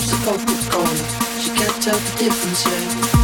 sips of Coca Cola. She can't tell the difference yet.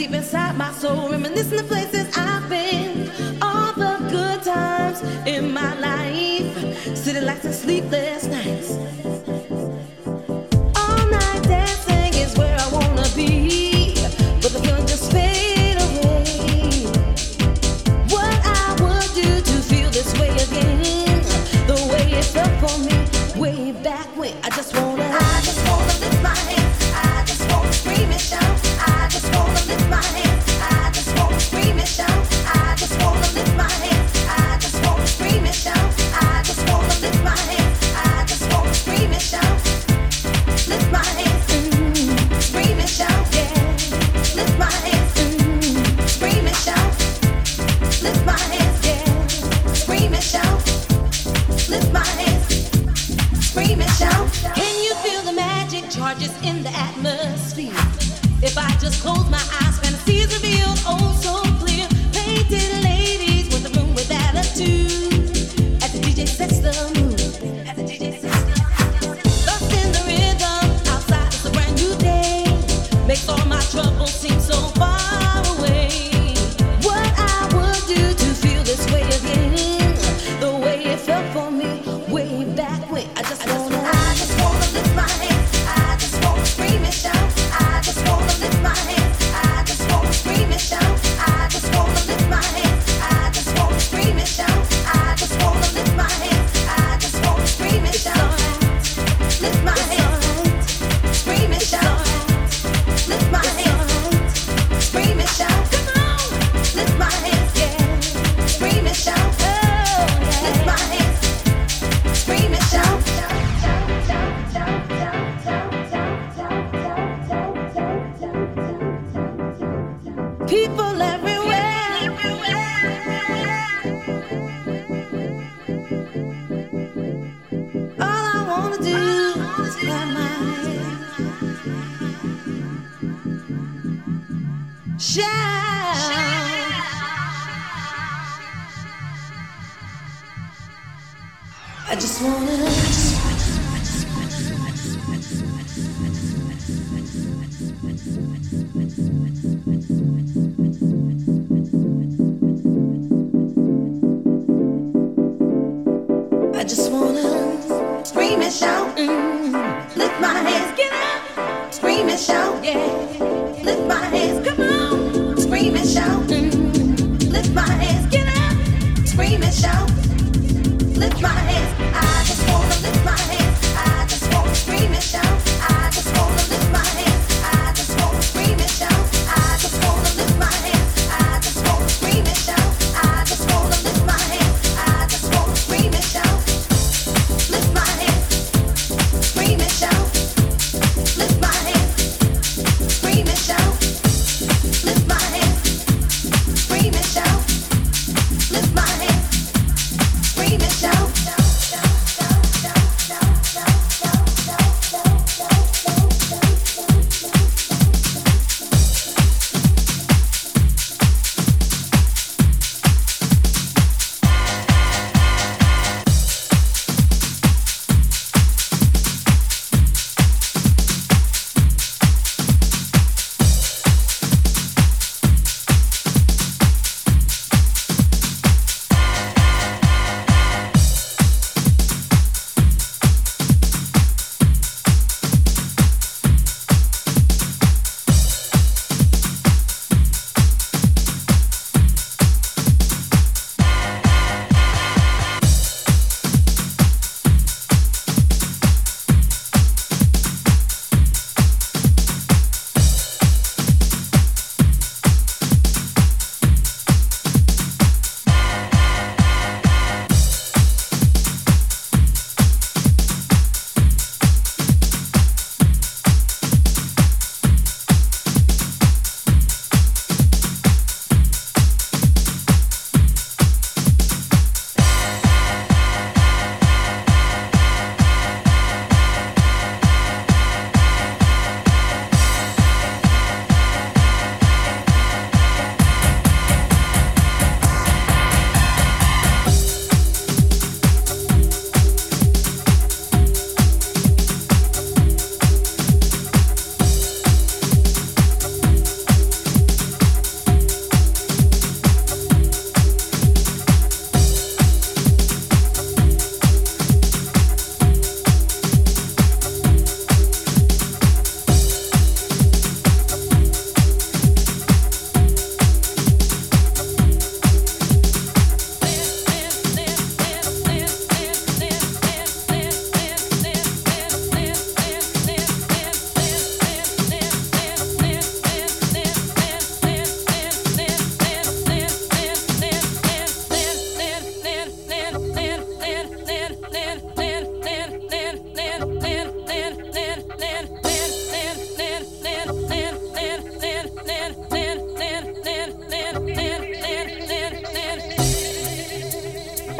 Deep inside my soul,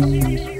Música